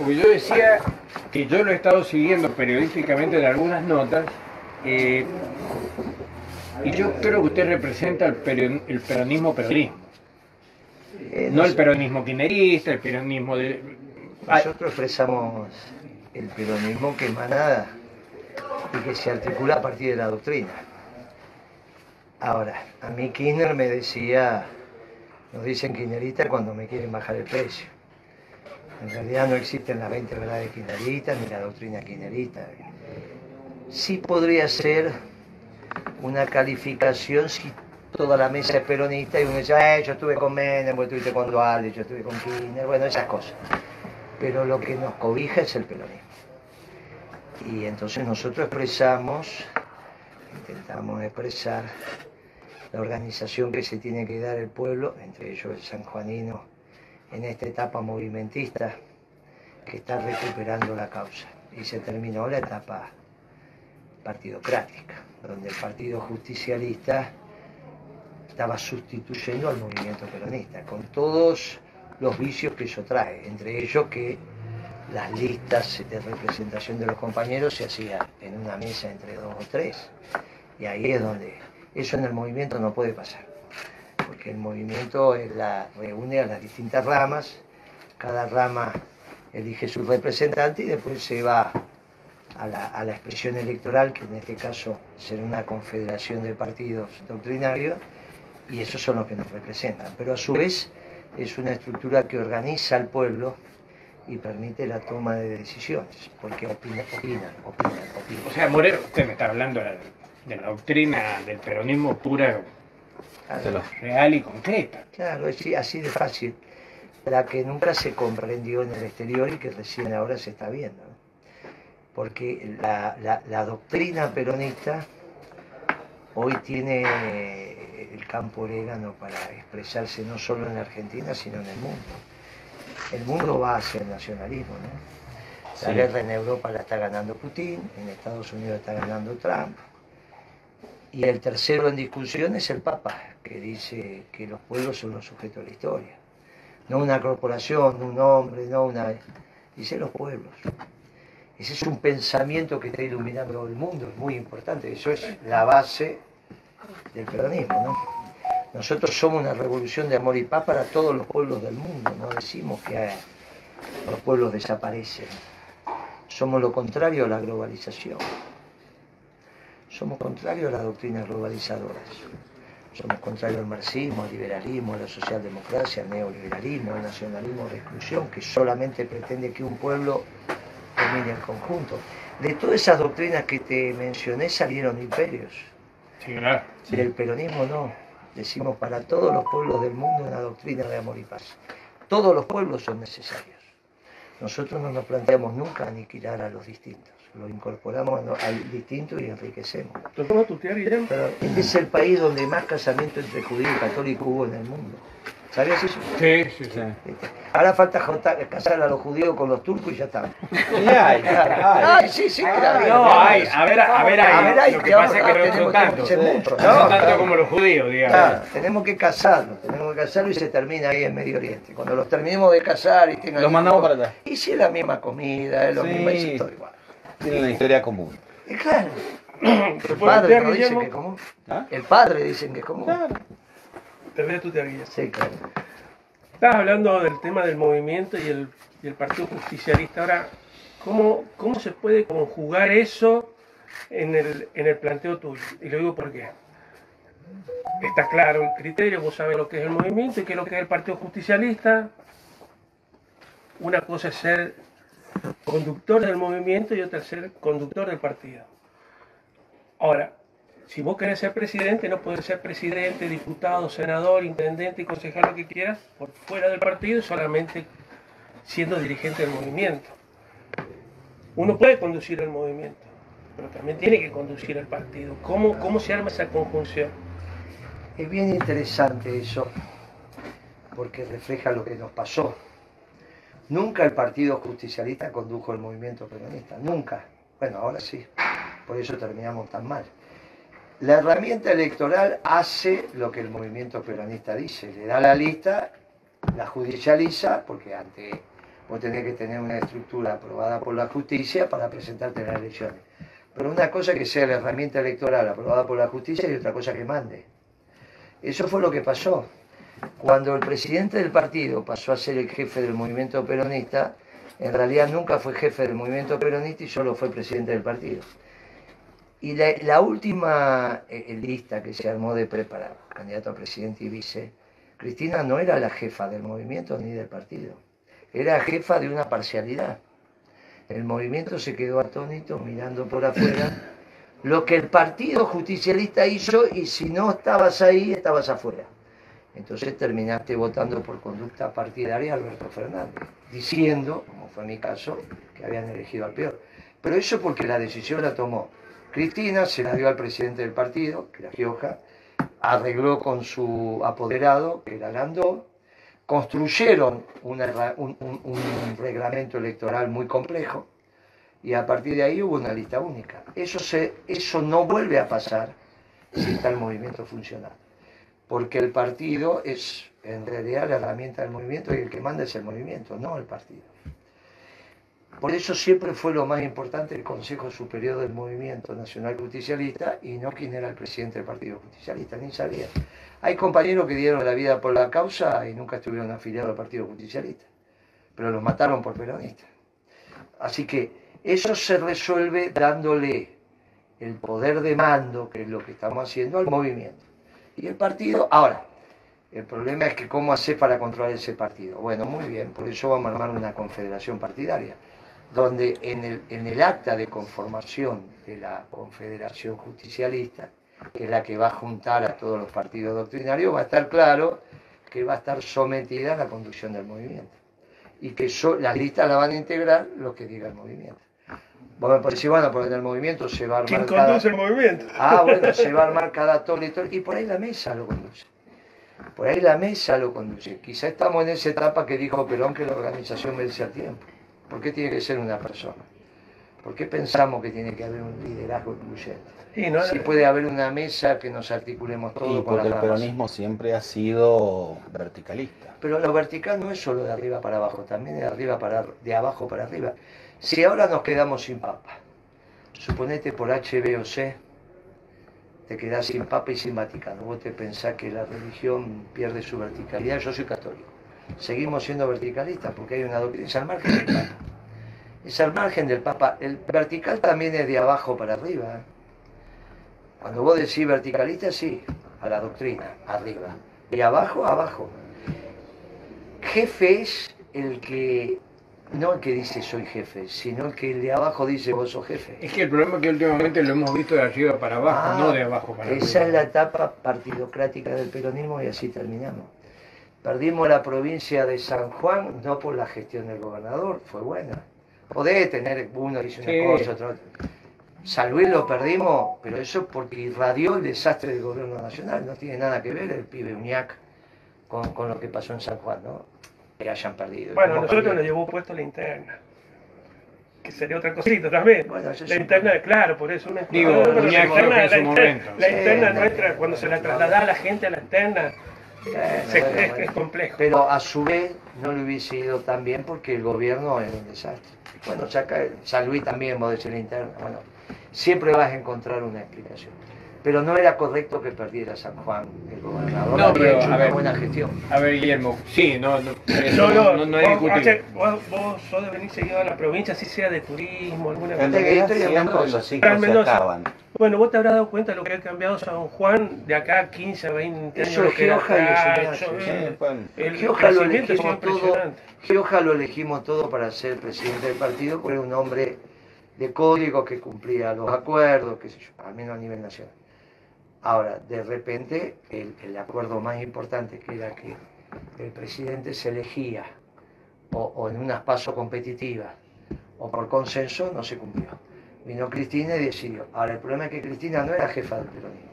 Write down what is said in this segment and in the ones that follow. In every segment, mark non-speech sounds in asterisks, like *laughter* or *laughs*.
porque yo decía que yo lo he estado siguiendo periodísticamente en algunas notas, eh, y yo creo que usted representa el, el peronismo peronismo. Eh, no el peronismo quinerista, el peronismo de... Nosotros expresamos el peronismo que emana y que se articula a partir de la doctrina. Ahora, a mí Kirchner me decía, nos dicen kirchneristas cuando me quieren bajar el precio. En realidad no existen las 20 verdades kirchneristas ni la doctrina kirchnerista. Sí podría ser una calificación si toda la mesa es peronista y uno dice, eh, yo estuve con Menem, vos estuviste con Dualde, yo estuve con Kirchner, bueno, esas cosas. Pero lo que nos cobija es el peronismo. Y entonces nosotros expresamos, intentamos expresar la organización que se tiene que dar el pueblo, entre ellos el sanjuanino, en esta etapa movimentista que está recuperando la causa. Y se terminó la etapa partidocrática, donde el Partido Justicialista estaba sustituyendo al movimiento peronista, con todos los vicios que eso trae, entre ellos que las listas de representación de los compañeros se hacían en una mesa entre dos o tres. Y ahí es donde eso en el movimiento no puede pasar, porque el movimiento la, reúne a las distintas ramas, cada rama elige su representante y después se va a la, la expresión electoral, que en este caso será una confederación de partidos doctrinarios, y esos son los que nos representan. Pero a su vez es una estructura que organiza al pueblo y permite la toma de decisiones, porque opinan, opinan, opinan, O sea, Morero, usted me está hablando de la, doctrina del peronismo pura, real y concreta. Claro, es así de fácil, la que nunca se comprendió en el exterior y que recién ahora se está viendo. Porque la, la doctrina peronista hoy tiene el campo orégano para expresarse no solo en Argentina, sino en el mundo el mundo va hacia el nacionalismo, ¿no? La guerra en Europa la está ganando Putin, en Estados Unidos está ganando Trump. Y el tercero en discusión es el Papa, que dice que los pueblos son los sujetos de la historia. No una corporación, un hombre, no una... Dice los pueblos. Ese es un pensamiento que está iluminando el mundo, es muy importante. Eso es la base del peronismo, ¿no? Nosotros somos una revolución de amor y paz para todos los pueblos del mundo, no decimos que los pueblos desaparecen. Somos lo contrario a la globalización. Somos contrarios a las doctrinas globalizadoras. Somos contrarios al marxismo, al liberalismo, a la socialdemocracia, al neoliberalismo, al nacionalismo de exclusión, que solamente pretende que un pueblo domine el conjunto. De todas esas doctrinas que te mencioné salieron imperios. Sí, claro. Del peronismo no decimos para todos los pueblos del mundo una doctrina de amor y paz. Todos los pueblos son necesarios. Nosotros no nos planteamos nunca aniquilar a los distintos, lo incorporamos al distinto y enriquecemos. Pero este es el país donde más casamiento entre judío y católico hubo en el mundo. ¿Sabías eso? Sí, sí, sí. Ahora falta casar a los judíos con los turcos y ya está. *laughs* Ay, ay, sí, sí, claro. No, hay, a ver, a ver, ahí. Lo que pasa es que no son tantos. No son tanto como los judíos, digamos. tenemos que casarlos, tenemos que casarlos y se termina ahí en Medio Oriente. Cuando los terminemos de casar y tengan. Los mandamos para allá. Y si es la misma comida, es lo mismo, es todo igual. Tienen una historia común. Y claro. El padre no dice que es común. ¿Ah? El padre dicen que es común. Claro. Termina tu teoría. Sí, claro. Estás hablando del tema del movimiento y el, Partido Justicialista. Ahora, ¿cómo, ¿cómo se puede conjugar eso en el, en el planteo tuyo? Y lo digo porque está claro el criterio, vos sabés lo que es el movimiento y qué es lo que es el Partido Justicialista. Una cosa es ser conductor del movimiento y otra ser conductor del partido. Ahora, si vos querés ser presidente, no puedes ser presidente, diputado, senador, intendente y concejal, lo que quieras, por fuera del partido, solamente siendo dirigente del movimiento. Uno puede conducir el movimiento, pero también tiene que conducir el partido. ¿Cómo, cómo se arma esa conjunción? Es bien interesante eso, porque refleja lo que nos pasó. Nunca el Partido Justicialista condujo el movimiento peronista, nunca. Bueno, ahora sí, por eso terminamos tan mal. La herramienta electoral hace lo que el movimiento peronista dice, le da la lista, la judicializa, porque ante Vos tenés que tener una estructura aprobada por la justicia para presentarte en las elecciones. Pero una cosa que sea la herramienta electoral aprobada por la justicia y otra cosa que mande. Eso fue lo que pasó. Cuando el presidente del partido pasó a ser el jefe del movimiento peronista, en realidad nunca fue jefe del movimiento peronista y solo fue presidente del partido. Y la, última eh, lista que se armó de preparar, candidato a presidente y vice, Cristina no era la jefa del movimiento ni del partido, era jefa de una parcialidad. El movimiento se quedó atónito mirando por afuera lo que el partido justicialista hizo y si no estabas ahí, estabas afuera. Entonces terminaste votando por conducta partidaria Alberto Fernández, diciendo, como fue mi caso, que habían elegido al peor. Pero eso porque la decisión la tomó Cristina, se la dio al presidente del partido, que era Gioja, arregló con su apoderado, que era Landó, construyeron un reglamento electoral muy complejo y a partir de ahí hubo una lista única. Eso, se, eso no vuelve a pasar si está el movimiento funcionando, porque el partido es en realidad la herramienta del movimiento y el que manda es el movimiento, no el partido. Por eso siempre fue lo más importante el Consejo Superior del Movimiento Nacional Justicialista y no quién era el presidente del Partido Justicialista, ni sabía. Hay compañeros que dieron la vida por la causa y nunca estuvieron afiliados al Partido Justicialista, pero los mataron por peronistas. Así que eso se resuelve dándole el poder de mando, que es lo que estamos haciendo, al movimiento. Y el partido, ahora, el problema es que cómo hacer para controlar ese partido. Bueno, muy bien, por eso vamos a armar una confederación partidaria, donde en el, acta de conformación de la confederación justicialista, que es la que va a juntar a todos los partidos doctrinarios, va a estar claro que va a estar sometida a la conducción del movimiento. Y que las listas la van a integrar los que diga el movimiento. Vos me podés decir, bueno, porque en el movimiento se va a ¿Quién armar cada... conduce el movimiento? Ah, bueno, *laughs* se va a armar cada torre y torre, y por ahí la mesa lo conduce. Por ahí la mesa lo conduce. Quizá estamos en esa etapa que dijo Perón que la organización vence al tiempo. ¿Por qué tiene que ser una persona? ¿Por qué pensamos que tiene que haber un liderazgo incluyente? Sí, ¿no? Si puede haber una mesa que nos articulemos Y todos con porque las el ramas. peronismo siempre ha sido verticalista. Pero lo vertical no es solo de arriba para abajo, también de arriba para de abajo para arriba. Si ahora nos quedamos sin papa, suponete por H, B o C, te quedás sin papa y sin Vaticano. Vos te pensás que la religión pierde su verticalidad. Yo soy católico. Seguimos siendo verticalistas porque hay una doctrina. Es al margen del papa. Es al margen del papa. El vertical también es de abajo para arriba. Cuando vos decís verticalista, sí, a la doctrina, arriba. Y abajo, abajo. Jefe es el que, no el que dice soy jefe, sino el que el de abajo dice vos sos jefe. Es que el problema es que últimamente lo hemos visto de arriba para abajo, Ah, no de abajo para Esa es arriba. la etapa partidocrática del peronismo y así terminamos. Perdimos la provincia de San Juan no por la gestión del gobernador, fue buena. Podés tener uno dice una Sí. cosa, otro. San Luis lo perdimos, pero eso porque irradió el desastre del gobierno nacional. No tiene nada que ver el pibe Uñac con, con lo que pasó en San Juan, ¿no? Que hayan perdido. Bueno, ¿Cómo nosotros nos llevó puesto la interna. Que sería otra cosita también. Bueno, la es interna, claro, por eso una Digo, No, pero Uñac la interna, la interna-. La no. nuestra, cuando se la traslada a la gente a la interna, Bueno, se- bueno, es, bueno. es complejo. Pero a su vez no le hubiese ido tan bien porque el gobierno era un desastre. Bueno, saca San Luis también, vos decís la interna. Bueno, siempre vas a encontrar una explicación. Pero no era correcto que perdiera San Juan el gobernador. No, había pero, hecho a una ver. buena gestión. A ver, Guillermo, sí, no, no, eso No, no, no, es vos, discutible. vos, vos sos de venir seguido a la provincia, así sea de turismo, alguna cosa. los ciclos se acaban. Bueno, vos te habrás dado cuenta de lo que ha cambiado San Juan de acá a 15, 20 años. Eso es que Gioja y bueno. El Gioja lo elegimos todo. Gioja lo elegimos todo para ser presidente del partido, porque era un hombre de código que cumplía los acuerdos, qué sé yo, al menos a nivel nacional. Ahora, de repente, el, el acuerdo más importante que era que el presidente se elegía o, o en unas pasos competitivas o por consenso, no se cumplió. Vino Cristina y decidió. Ahora, el problema es que Cristina no era jefa del peronismo,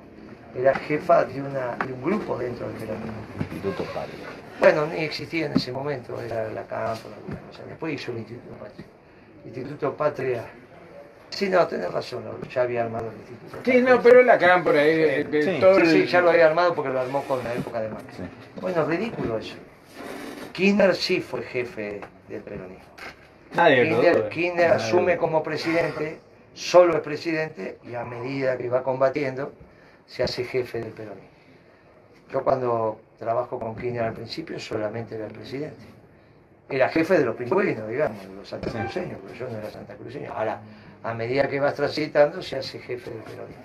era jefa de, una, de un grupo dentro del peronismo. Instituto Patria. Bueno, ni existía en ese momento, era la campo, alguna cosa. Después hizo el Instituto Patria. Instituto Patria. Sí, no, tenés razón, ya había armado el Instituto Sí, no, pero la acá por ahí, de- de Sí, todo Sí, el- sí, ya lo había armado porque lo armó con la época de Macri. Sí. Bueno, ridículo eso. Kirchner sí fue jefe del peronismo. Nadie lo Kirchner, duda. Kirchner Nadie asume lo como presidente, solo es presidente, y a medida que va combatiendo, se hace jefe del peronismo. Yo cuando trabajo con Kirchner al principio solamente era el presidente. Era jefe de los pingüinos, digamos, de los santacruceños, pero yo no era santacruceño. Ahora, a medida que vas transitando, se hace jefe del peronismo.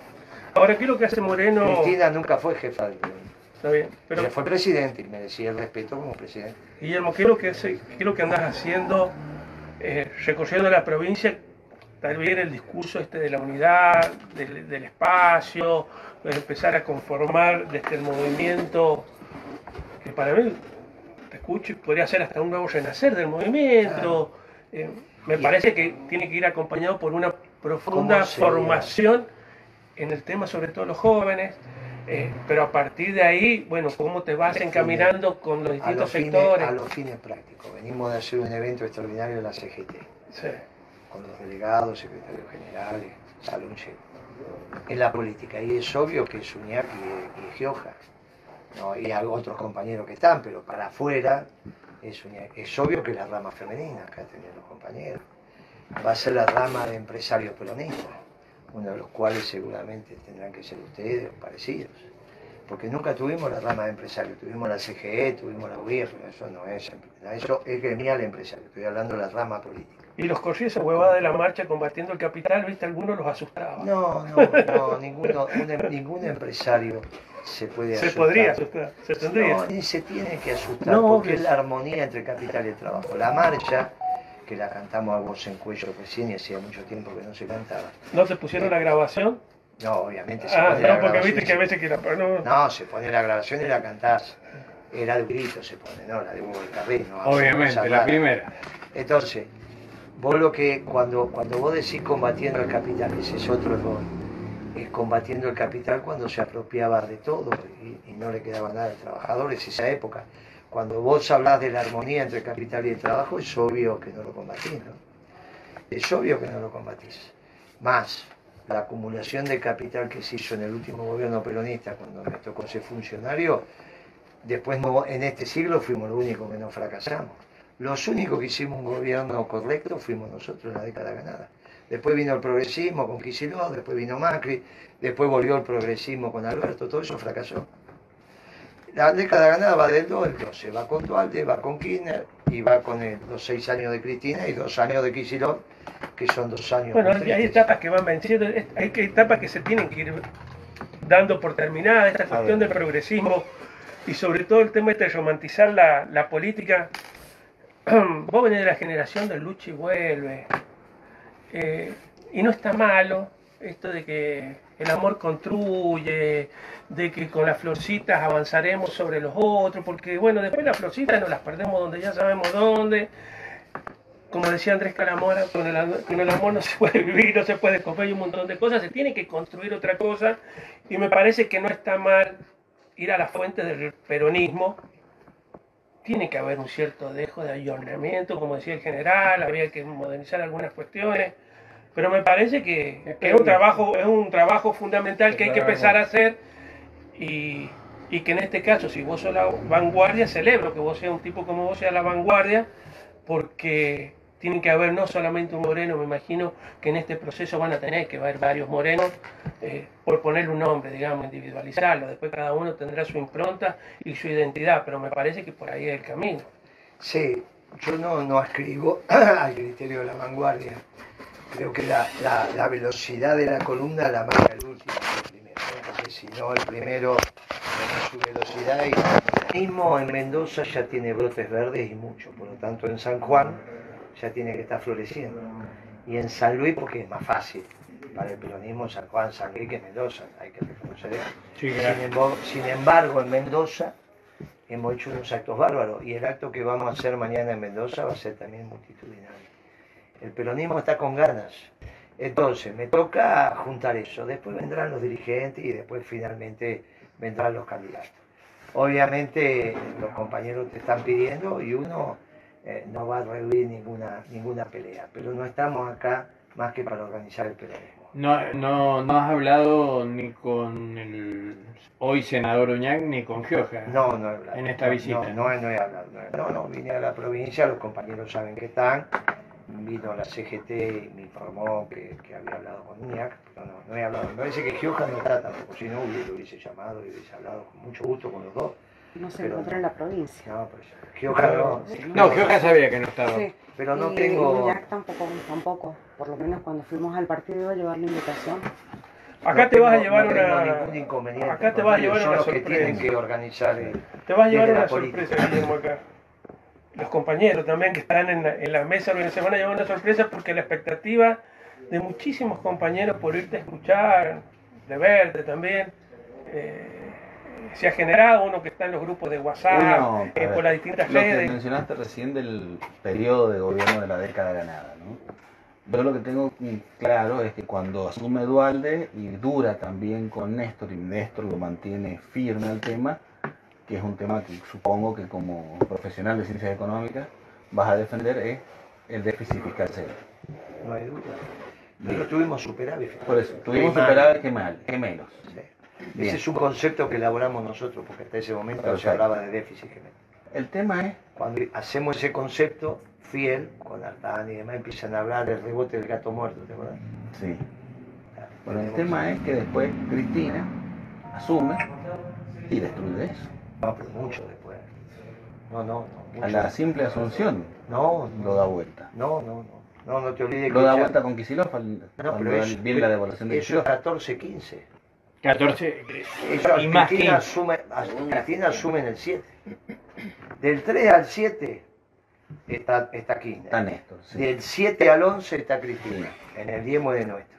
Ahora, ¿qué es lo que hace Moreno? Cristina nunca fue jefa del peronismo. Está bien, pero Ella fue presidente y merecía el respeto como presidente. Guillermo, ¿qué es lo que, hace- qué es lo que andás haciendo, eh, recorriendo la provincia? Tal vez el discurso este de la unidad, del, del espacio, de empezar a conformar desde el movimiento, que para mí, te escucho, y podría ser hasta un nuevo renacer del movimiento. Eh, me parece que tiene que ir acompañado por una profunda formación en el tema, sobre todo los jóvenes. eh, pero a partir de ahí, bueno, cómo te vas encaminando con los A distintos los, fines, sectores. a los fines prácticos. Venimos de hacer un evento extraordinario de la CGT, Sí. con los delegados, secretarios generales, salón lleno. En la política, y es obvio que es Uñac y, y Gioja, ¿no? y hay otros compañeros que están, pero para afuera es, obvio que la rama femenina, acá tenían los compañeros, va a ser la rama de empresarios peronistas, uno de los cuales seguramente tendrán que ser ustedes o parecidos. Porque nunca tuvimos la rama de empresarios, tuvimos la CGE, tuvimos la gobierno, eso no es, eso es gremial empresario, estoy hablando de la rama política. Y los corrí esa huevada de la marcha combatiendo el capital, viste, algunos los asustaba. No, no, no, *laughs* ninguno, un em- ningún empresario se puede se asustar. podría asustar, se tendría. No, ni se tiene que asustar, No, porque es la armonía entre capital y el trabajo. La marcha, que la cantamos a voz en cuello recién y hacía mucho tiempo que no se cantaba. ¿No te pusieron la grabación? No, obviamente se Ah, pone la no, porque grabación viste que a veces que la... No, No, se pone la grabación y la cantás. Era de grito se pone, ¿no? La de Hugo del Carril, no Obviamente, la primera. Entonces, vos lo que, cuando, cuando vos decís combatiendo el capital, ese es otro error, es combatiendo el capital cuando se apropiaba de todo y, y no le quedaba nada al trabajador, es esa época. Cuando vos hablás de la armonía entre el capital y el trabajo, es obvio que no lo combatís, ¿no? Es obvio que no lo combatís. Más, la acumulación de capital que se hizo en el último gobierno peronista, cuando me tocó ser funcionario, después en este siglo fuimos los únicos que no fracasamos. Los únicos que hicimos un gobierno correcto fuimos nosotros en la década ganada. Después vino el progresismo con Kicillof, después vino Macri, después volvió el progresismo con Alberto, todo eso fracasó. La década ganada va del 2 al 12, va con Dualde, va con Kirchner y va con el- los seis años de Cristina y dos años de Kicillof, que son dos años Bueno, hay etapas que van venciendo, hay etapas que se tienen que ir dando por terminada, esta cuestión del progresismo y sobre todo el tema este de romantizar la, la política. *clears throat* Vos venís de la generación del lucha y vuelve. Eh, y no está malo esto de que el amor construye, de que con las florcitas avanzaremos sobre los otros, porque bueno, después las florcitas nos las perdemos donde ya sabemos dónde como decía Andrés Calamora, con el, am- con el amor no se puede vivir, no se puede comer y un montón de cosas, se tiene que construir otra cosa y me parece que no está mal ir a la fuente del peronismo. Tiene que haber un cierto dejo de ayornamiento, como decía el general, habría que modernizar algunas cuestiones, pero me parece que, que es un trabajo, es un trabajo fundamental que hay que empezar a hacer y, y que en este caso, si vos sos la vanguardia, celebro que vos seas un tipo como vos seas la vanguardia, porque tienen que haber no solamente un moreno, me imagino que en este proceso van a tener que haber varios morenos, eh, por ponerle un nombre, digamos, individualizarlo, después cada uno tendrá su impronta y su identidad, pero me parece que por ahí es el camino. Sí, yo no, no ascribo *clears throat* al criterio de la vanguardia. Creo que la, la- la velocidad de la columna la marca el último, el primero. ¿no? Porque si no, el primero tiene su velocidad y mismo en Mendoza ya tiene brotes verdes y mucho. Por lo tanto, en San Juan ya tiene que estar floreciendo. Y en San Luis, porque es más fácil para el peronismo, San Juan, San Luis que Mendoza, hay que reconocer eso. Sí, Sin embargo, sin embargo, en Mendoza hemos hecho unos actos bárbaros y el acto que vamos a hacer mañana en Mendoza va a ser también multitudinario. El peronismo está con ganas. Entonces, me toca juntar eso. Después vendrán los dirigentes y después finalmente vendrán los candidatos. Obviamente los compañeros te están pidiendo y uno eh, no va a rehuir ninguna, ninguna pelea, pero no estamos acá más que para organizar el peronismo. No, no, no has hablado ni con el hoy senador Uñac ni con Gioja. No, no he hablado. En esta No, visita. No, no, no he hablado. No, he hablado. no, no, vine a la provincia, los compañeros saben que están. Vino la CGT y me informó que, que había hablado con Uñac, pero no, no he hablado. Me parece que Gioja no está tampoco, si no hubiese, lo hubiese llamado y hubiese hablado con mucho gusto con los dos. No se Pero encuentra no. en la provincia. No, pues Gioja no. No, Gioja sabía que no estaba. Sí. Pero no y tengo. Tampoco, tampoco. Por lo menos cuando fuimos al partido iba a llevar la invitación. Acá no te vas a llevar no una. ningún inconveniente Acá te vas a llevar son una los que tienen sorpresa. que organizar el- Te vas a llevar una sorpresa, Guillermo, acá. Los compañeros también que están en la, en la mesa organización van a llevar una sorpresa porque la expectativa de muchísimos compañeros por irte a escuchar, de verte también, eh, se ha generado uno que está en los grupos de WhatsApp, Uno, eh, por las distintas Lo que redes. mencionaste recién del periodo de gobierno de la década ganada, ¿no? Yo lo que tengo claro es que cuando asume Dualde y dura también con Néstor, y Néstor lo mantiene firme al tema, que es un tema que supongo que como profesional de ciencias económicas vas a defender, es el déficit fiscal cero. No hay duda. Pero tuvimos superávit. Por eso, tuvimos Qué mal. superávit que mal, que menos. Sí. Bien. Ese es un concepto que elaboramos nosotros, porque hasta ese momento se hablaba de déficit genético. El tema es, Cuando hacemos ese concepto, fiel, con Artán y demás, empiezan a hablar del rebote del gato muerto, ¿te acuerdas? sí, bueno, el tema es que después Cristina asume y destruye eso. No, pero mucho después. No, no, no. A la simple asunción No, lo no, da vuelta. no, no, no. No, no te olvides Lo que da ya- vuelta con Kicillof al- No, pero eso, viene la devaluación de eso es. 14-15. 14. Ellos, Y más Cristina, 15. asume, Cristina asume en el 7. Del 3 al 7 está, está Kirchner. Está Néstor, sí. Del 7 al 11 está Cristina, en el diezmo de nuestro.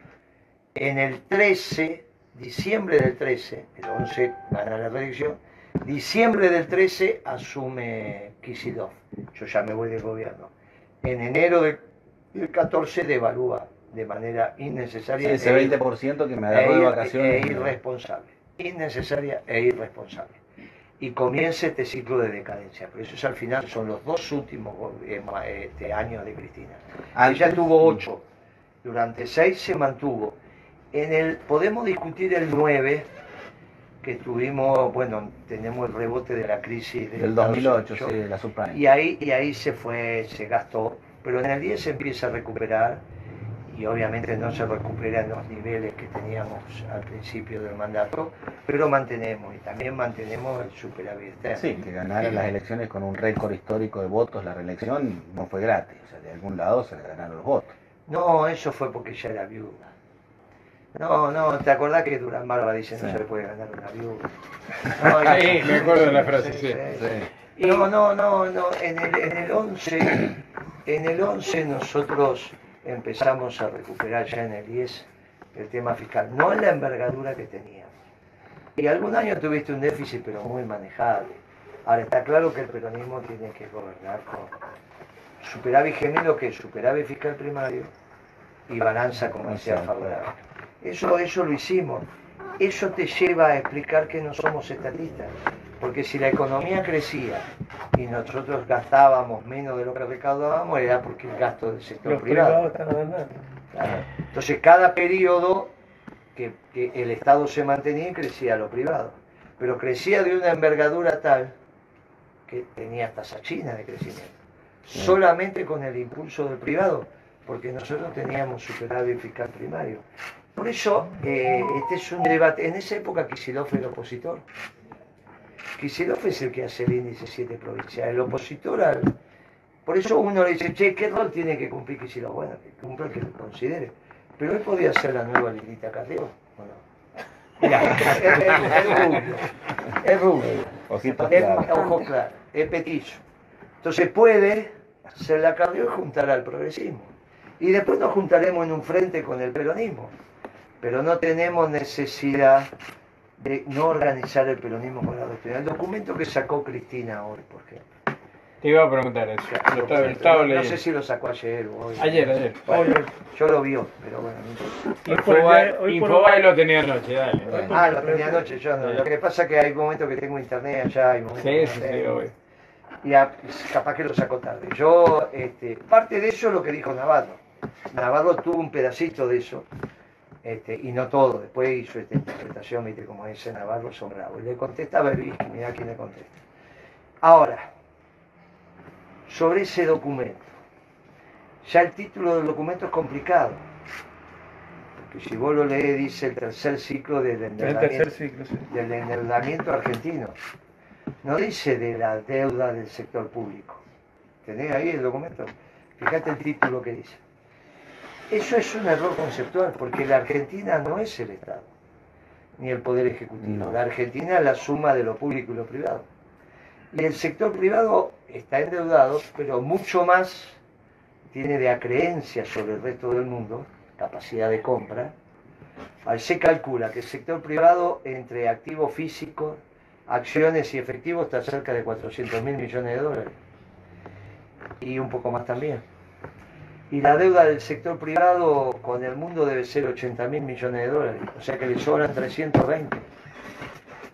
En el 13, diciembre del 13, el 11 gana la reelección, diciembre del 13 asume Kisilov. Yo ya me voy del gobierno. En enero del, del 14 devalúa de manera innecesaria Ese e- 20% que me e, agarró de ir- vacaciones. e irresponsable. Innecesaria e irresponsable. Y comienza este ciclo de decadencia. Pero eso es al final, son los dos últimos eh, este, años de Cristina. Antes- Ella tuvo ocho. Durante seis se mantuvo. En el, podemos discutir el 9, que tuvimos, bueno, tenemos el rebote de la crisis de Del Estados 2008, Unidos. sí, la subprime. Y ahí, y ahí se fue, se gastó. Pero en el 10 se empieza a recuperar y obviamente no se recupera en los niveles que teníamos al principio del mandato, pero mantenemos y también mantenemos el superávit. Sí, que ganara las elecciones con un récord histórico de votos, la reelección no fue gratis, o sea, de algún lado se le ganaron los votos. No, eso fue porque ella era viuda. No, no, ¿te acordás que Durán Barba dice no se le puede ganar una viuda? *laughs* No, Sí, me acuerdo de la frase, sí. Sí. No, no, no, no, en el, en el 11, en el 11 nosotros empezamos a recuperar ya en el 10 el tema fiscal, no en la envergadura que teníamos. Y algún año tuviste un déficit, pero muy manejable. Ahora está claro que el peronismo tiene que gobernar con superávit gemelo, que es superávit fiscal primario y balanza comercial favorable. Eso, eso lo hicimos. Eso te lleva a explicar que no somos estatistas. Porque si la economía crecía y nosotros gastábamos menos de lo que recaudábamos, era porque el gasto del sector Los privado. privados. Claro. Entonces, cada periodo que, que el Estado se mantenía, crecía lo privado. Pero crecía de una envergadura tal que tenía tasa china de crecimiento. Solamente con el impulso del privado, porque nosotros teníamos superávit fiscal primario. Por eso, eh, este es un debate. En esa época, Kicillof era el opositor. Kicillof es el que hace el índice 7 provincial. El opositor al, por eso uno le dice, che, ¿qué rol tiene que cumplir Kicillof? Bueno, que cumpla el que lo considere. Pero él podía ser la nueva Lilita Carrió, ¿o no? Mirá, *laughs* es, rubio, es rubio, es ojo claro, es petizo. Entonces puede ser la Carrió y juntar al progresismo. Y después nos juntaremos en un frente con el peronismo. Pero no tenemos necesidad de no organizar el peronismo con la doctrina. El documento que sacó Cristina hoy, por ejemplo. Te iba a preguntar eso. Lo estaba, estaba no, no sé si lo sacó ayer o hoy. Ayer, ayer. Bueno, Hoy, yo lo vio, pero bueno. no importa. hoy hoy lo tenía anoche, dale. Bueno. Ah, lo tenía anoche, yo no. Lo que pasa es que hay momentos que tengo internet allá, hay momentos Sí, que sí, sí, obvio. Y a- capaz que lo sacó tarde. Yo, este, parte de eso es lo que dijo Navarro. Navarro tuvo un pedacito de eso, Este, y no todo, después hizo esta interpretación, viste, como dice Navarro, son bravos. Y le contesta Berbisky, mira quién le contesta. Ahora, sobre ese documento, ya el título del documento es complicado. Porque si vos lo lees, dice el tercer ciclo del El endeudamiento, tercer ciclo, sí. del endeudamiento argentino. No dice de la deuda del sector público. ¿Tenés ahí el documento? Fíjate el título que dice. Eso es un error conceptual, porque la Argentina no es el Estado, ni el Poder Ejecutivo. No. La Argentina es la suma de lo público y lo privado. Y el sector privado está endeudado, pero mucho más tiene de acreencia sobre el resto del mundo, capacidad de compra. Ahí se calcula que el sector privado, entre activos físicos, acciones y efectivos, está cerca de 400 mil millones de dólares. Y un poco más también. Y la deuda del sector privado con el mundo debe ser 80 mil millones de dólares. O sea que le sobran 320.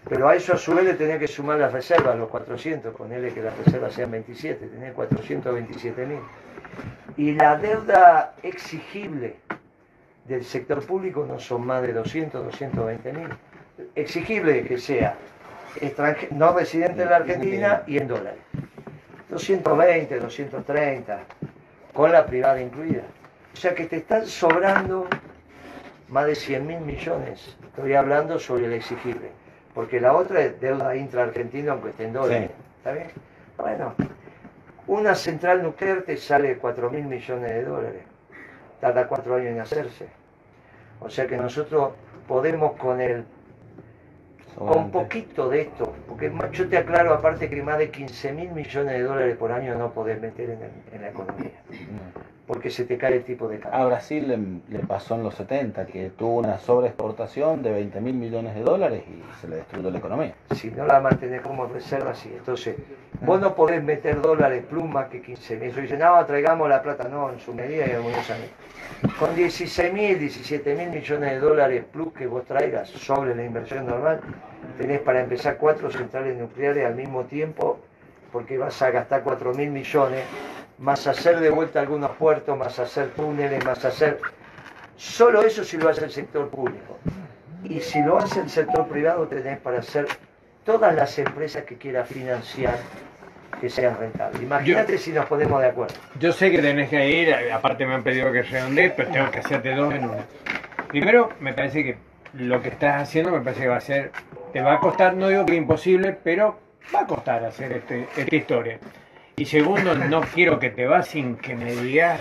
Pero a eso a su vez le tenía que sumar las reservas, los 400, ponerle que las reservas sean 27, tenía 427 mil. Y la deuda exigible del sector público no son más de 200, 220 mil. Exigible que sea no residente en la Argentina y en dólares. 220, 230, con la privada incluida. O sea que te están sobrando más de 100 mil millones. Estoy hablando sobre el exigible. Porque la otra es deuda intra-argentina, aunque esté en dólares. ¿Está bien? Bueno, una central nuclear te sale 4 mil millones de dólares. Tarda cuatro años en hacerse. O sea que nosotros podemos con el con poquito de esto, porque yo te aclaro aparte que más de 15 mil millones de dólares por año no podés meter en, el- en la economía, porque se te cae el tipo de A cambio. Brasil le, le pasó en los 70 que tuvo una sobreexportación de 20 mil millones de dólares y se le destruyó la economía. Si no la mantenés como reserva, sí. Entonces, vos no podés meter dólares pluma que 15 mil. Eso dicen, no, traigamos la plata, no, en su medida y algunos años. Con 16 mil, 17 mil millones de dólares plus que vos traigas sobre la inversión normal, tenés para empezar cuatro centrales nucleares al mismo tiempo, porque vas a gastar 4 mil millones, más hacer de vuelta algunos puertos, más hacer túneles, más hacer... Solo eso si lo hace el sector público. Y si lo hace el sector privado, tenés para hacer todas las empresas que quiera financiar que sean rentables. Imagínate si nos ponemos de acuerdo. Yo sé que tenés que ir, aparte me han pedido que redondee, pero tengo que hacerte dos en una. Primero, me parece que lo que estás haciendo me parece que va a ser, te va a costar, no digo que imposible, pero va a costar hacer este- esta historia. Y segundo, no quiero que te vas sin que me digas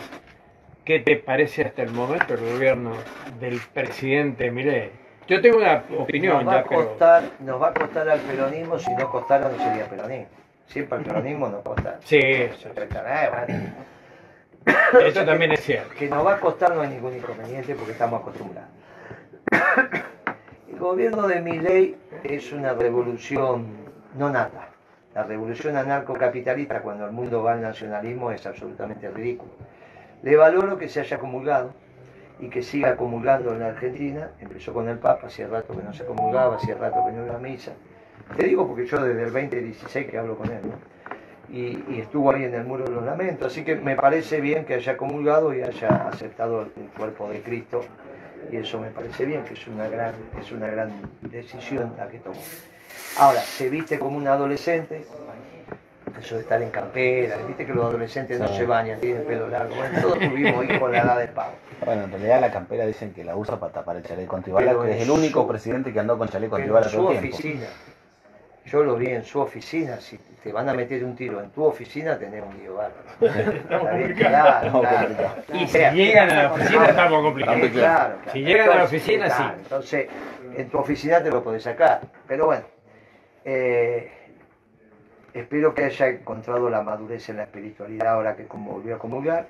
qué te parece hasta el momento el gobierno del presidente Milei. Yo tengo una opinión nos, va ya, a pero... costar, nos va a costar al peronismo, si no costara no sería peronismo. Siempre al peronismo nos costa. Sí, eso, Eh, eso también es cierto. Que nos va a costar no hay ningún inconveniente porque estamos acostumbrados. El gobierno de Milei es una revolución no nata. La revolución anarcocapitalista cuando el mundo va al nacionalismo es absolutamente ridículo. Le valoro que se haya comulgado y que siga comulgando en la Argentina. Empezó con el Papa, hacía rato que no se comulgaba, hacía rato que no iba a misa. Te digo porque yo desde el 2016 que hablo con él, y estuvo ahí en el muro de los lamentos, así que me parece bien que haya comulgado y haya aceptado el cuerpo de Cristo, y eso me parece bien, que es una gran, es una gran decisión la que tomó. Ahora, se viste como un adolescente, eso de estar en campera, viste que los adolescentes no se bañan, tienen pelo largo, bueno, todos tuvimos hijos en la edad del pavo. Bueno, en realidad la campera dicen que la usa para tapar el chaleco antibala, que es el único su- presidente que andó con chaleco antibala en su todo el tiempo. oficina, yo lo vi en su oficina, si te van a meter un tiro en tu oficina, tenés un lío bárbaro. *laughs* Claro, claro. Y si llegan a la oficina estamos complicados. Claro, claro. Si llegan a la Entonces, oficina, claro, sí. Entonces, en tu oficina te lo podés sacar. Pero bueno, eh, espero que haya encontrado la madurez en la espiritualidad ahora que volvió a comulgar.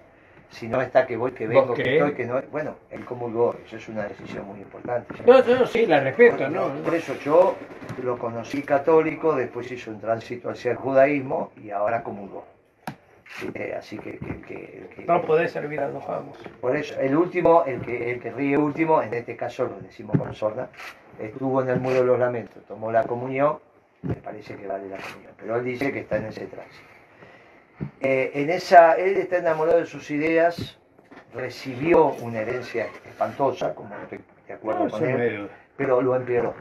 Si no está que voy, que ¿Vos vengo, que estoy, que no. Bueno, él comulgó, eso es una decisión muy importante. No, no, sí, la respeto, ¿no? Por eso yo lo conocí católico, después hizo un tránsito hacia el judaísmo y ahora comulgó. Eh, así que, que- que- que- No podés servir a los amos. por eso, el último, el que, el que ríe último, en este caso lo decimos con sorda, estuvo en el muro de los lamentos, tomó la comunión, me parece que vale la comunión, pero él dice que está en ese tránsito. Eh, en esa, él está enamorado de sus ideas recibió una herencia espantosa, como estoy de acuerdo No, con él, pero lo empeoró.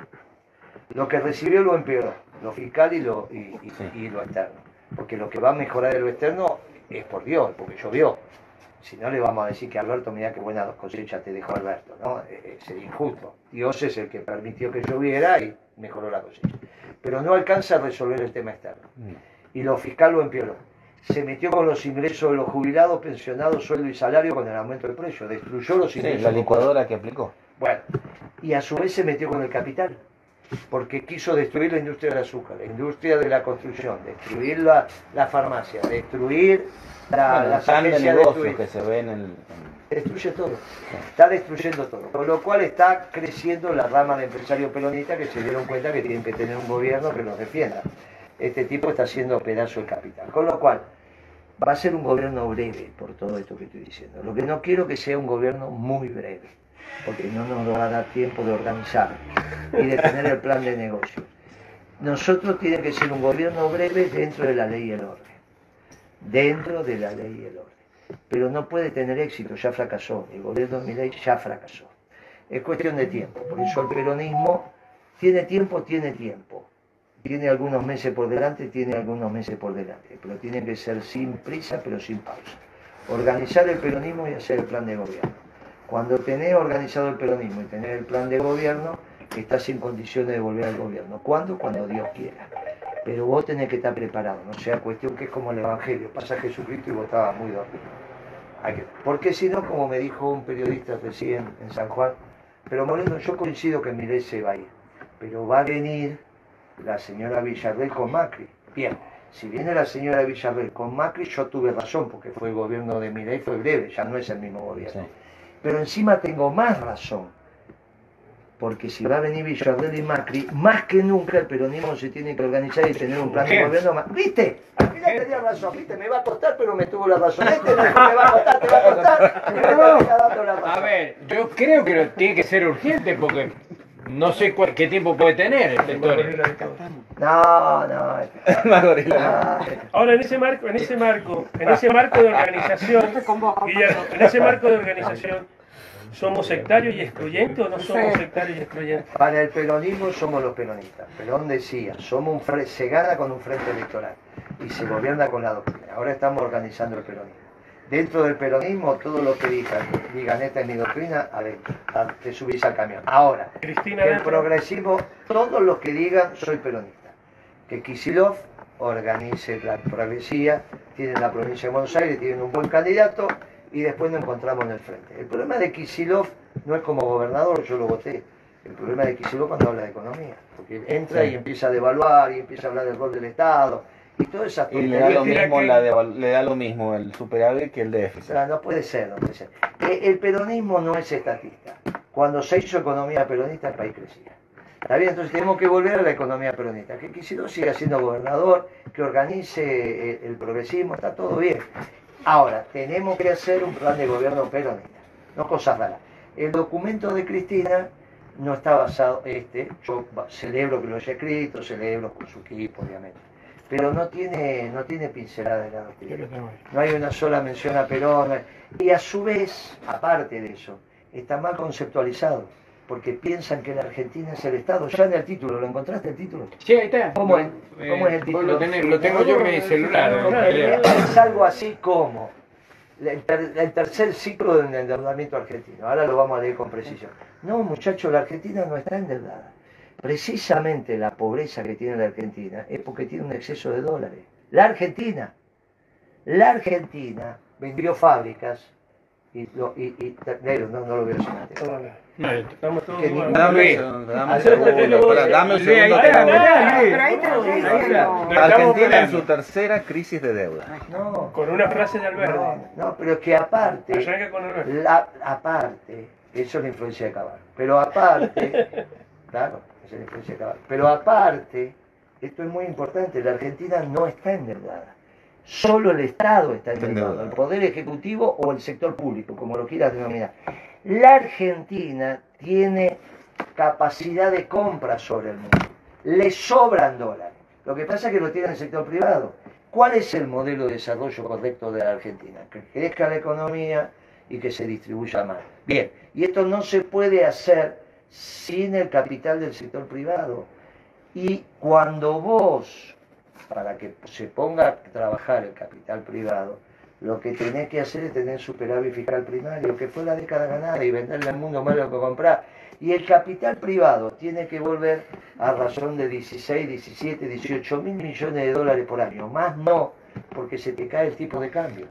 Lo que recibió lo empeoró, lo fiscal y lo, y, y- Sí. y lo externo. Porque lo que va a mejorar de lo externo es por Dios, porque llovió. Si no le vamos a decir que Alberto, mira qué buena cosecha te dejó Alberto, ¿no? Eh, eh, sería injusto. Dios es el que permitió que lloviera y mejoró la cosecha. Pero no alcanza a resolver el tema externo. Y lo fiscal lo empeoró. Se metió con los ingresos de los jubilados, pensionados, sueldo y salario con el aumento del precio. Destruyó los Sí, ingresos. la licuadora que aplicó. Bueno, y a su vez se metió con el capital, porque quiso destruir la industria del azúcar, la industria de la construcción, destruir la, la farmacia, destruir la, Bueno, el plan de negocios que se ve en el... Destruye todo, está destruyendo todo. Con lo cual está creciendo la rama de empresarios peronistas que se dieron cuenta que tienen que tener un gobierno que los defienda. Este tipo está haciendo pedazo del capital. Con lo cual, va a ser un gobierno breve por todo esto que estoy diciendo. Lo que no quiero que sea un gobierno muy breve, porque no nos va a dar tiempo de organizar y de tener el plan de negocio. Nosotros tiene que ser un gobierno breve dentro de la ley y el orden. Dentro de la ley y el orden. Pero no puede tener éxito, ya fracasó. El gobierno de Milei ya fracasó. Es cuestión de tiempo. Por eso el peronismo tiene tiempo, tiene tiempo. Tiene algunos meses por delante, tiene algunos meses por delante. Pero tiene que ser sin prisa, pero sin pausa. Organizar el peronismo y hacer el plan de gobierno. Cuando tenés organizado el peronismo y tenés el plan de gobierno, estás en condiciones de volver al gobierno. ¿Cuándo? Cuando Dios quiera. Pero vos tenés que estar preparado, no sea cuestión que es como el Evangelio, pasa Jesucristo y vos estabas muy dormido. Porque si no, como me dijo un periodista recién en San Juan, pero Moreno, yo coincido que Milei se va a ir, pero va a venir la señora Villarreal con Macri. Bien, si viene la señora Villarreal con Macri, yo tuve razón, porque fue el gobierno de Milei, fue breve, ya no es el mismo gobierno. Sí. Pero encima tengo más razón. Porque si va a venir Villarreal y Macri, más que nunca el peronismo se tiene que organizar y tener un plan de gobierno más. ¿Viste? Al final tenía razón, ¿viste? Me va a costar, pero me tuvo la razón. Este me va a costar, te va a costar. *laughs* Me termina dando la razón. A ver, yo creo que lo- tiene que ser urgente porque no sé cuál- qué tiempo puede tener esta historia. Gorila de todo. No, no. *laughs* Más gorila. no. Ahora en ese marco, en ese marco, en ese marco de organización, Guillermo, en ese marco de organización, ¿somos sectarios y excluyentes o no somos sectarios y excluyentes? Para el peronismo somos los peronistas. Perón decía, somos un se gana con un frente electoral y se gobierna con la doctrina. Ahora estamos organizando el peronismo. Dentro del peronismo, todo lo que digan, digan esta es mi doctrina, adentro, a- te subís al camión. Ahora, Cristina el dentro. progresismo, todos los que digan soy peronista. Que Kisilov organice la progresía, tienen la provincia de Buenos Aires, tienen un buen candidato y después nos encontramos en el frente. El problema de Kisilov no es como gobernador, yo lo voté. El problema de Kisilov cuando habla de economía, porque entra Sí. y empieza a devaluar y empieza a hablar del rol del Estado y todas esas Y le da lo mismo, que- la de- le da lo mismo el superávit que el O déficit. sea, no puede ser, no puede ser. Eh, El peronismo no es estatista. Cuando se hizo economía peronista, el país crecía. Está bien, entonces tenemos que volver a la economía peronista. Que Kicillof siga siendo gobernador, que organice eh, el progresismo, está todo bien. Ahora, tenemos que hacer un plan de gobierno peronista, no cosas raras. El documento de Cristina no está basado, este, yo celebro que lo haya escrito, celebro con su equipo, obviamente, pero no tiene, no tiene pincelada de la doctrina no hay una sola mención a Perón, y a su vez, aparte de eso, está mal conceptualizado, porque piensan que la Argentina es el Estado, ya en el título, ¿lo encontraste el título? Sí, ahí está. ¿Cómo es? Eh, ¿Cómo es el título? Lo, tenés- lo tengo yo en mi celular. Es algo así como el, ter- el tercer ciclo del endeudamiento argentino, ahora lo vamos a leer con precisión. No, muchachos, la Argentina no está endeudada. Precisamente la pobreza que tiene la Argentina es porque tiene un exceso de dólares. La Argentina, la Argentina vendió fábricas y, lo, y, y- negro, no, no lo veo. Dame un segundo. Argentina en su tercera crisis de deuda. No, Con una frase de Alberto. no, no, pero es que aparte, la, aparte, eso es la influencia de Cabal, pero aparte, *laughs* claro, esa es la influencia de Cabal, pero aparte, esto es muy importante, la Argentina no está endeudada. Solo el Estado está endeudado. el Poder Ejecutivo o el sector público, como lo quieras denominar. La Argentina tiene capacidad de compra sobre el mundo. Le sobran dólares. Lo que pasa es que lo tiene el sector privado. ¿Cuál es el modelo de desarrollo correcto de la Argentina? Que crezca la economía, y que se distribuya más. Bien, y esto no se puede hacer sin el capital del sector privado. Y cuando vos, para que se ponga a trabajar el capital privado, lo que tenés que hacer es tener superávit fiscal primario, que fue la década ganada, y venderle al mundo más lo que comprar. Y el capital privado tiene que volver a razón de 16, 17, 18 mil millones de dólares por año. Más no, porque se te cae el tipo de cambio.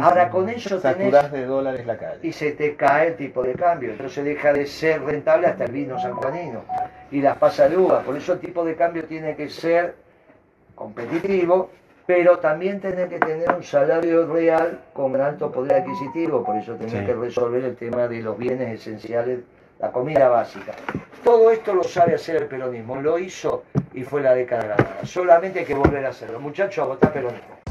Ahora con eso tenés... De dólares la calle. y se te cae el tipo de cambio. Entonces deja de ser rentable hasta el vino sanjuanino y las pasas de uva. Por eso el tipo de cambio tiene que ser competitivo, pero también tiene que tener un salario real con alto poder adquisitivo. Por eso Sí. que resolver el tema de los bienes esenciales, la comida básica. Todo esto lo sabe hacer el peronismo, lo hizo y fue la década ganada. Solamente hay que volver a hacerlo. Muchachos, a votar peronismo.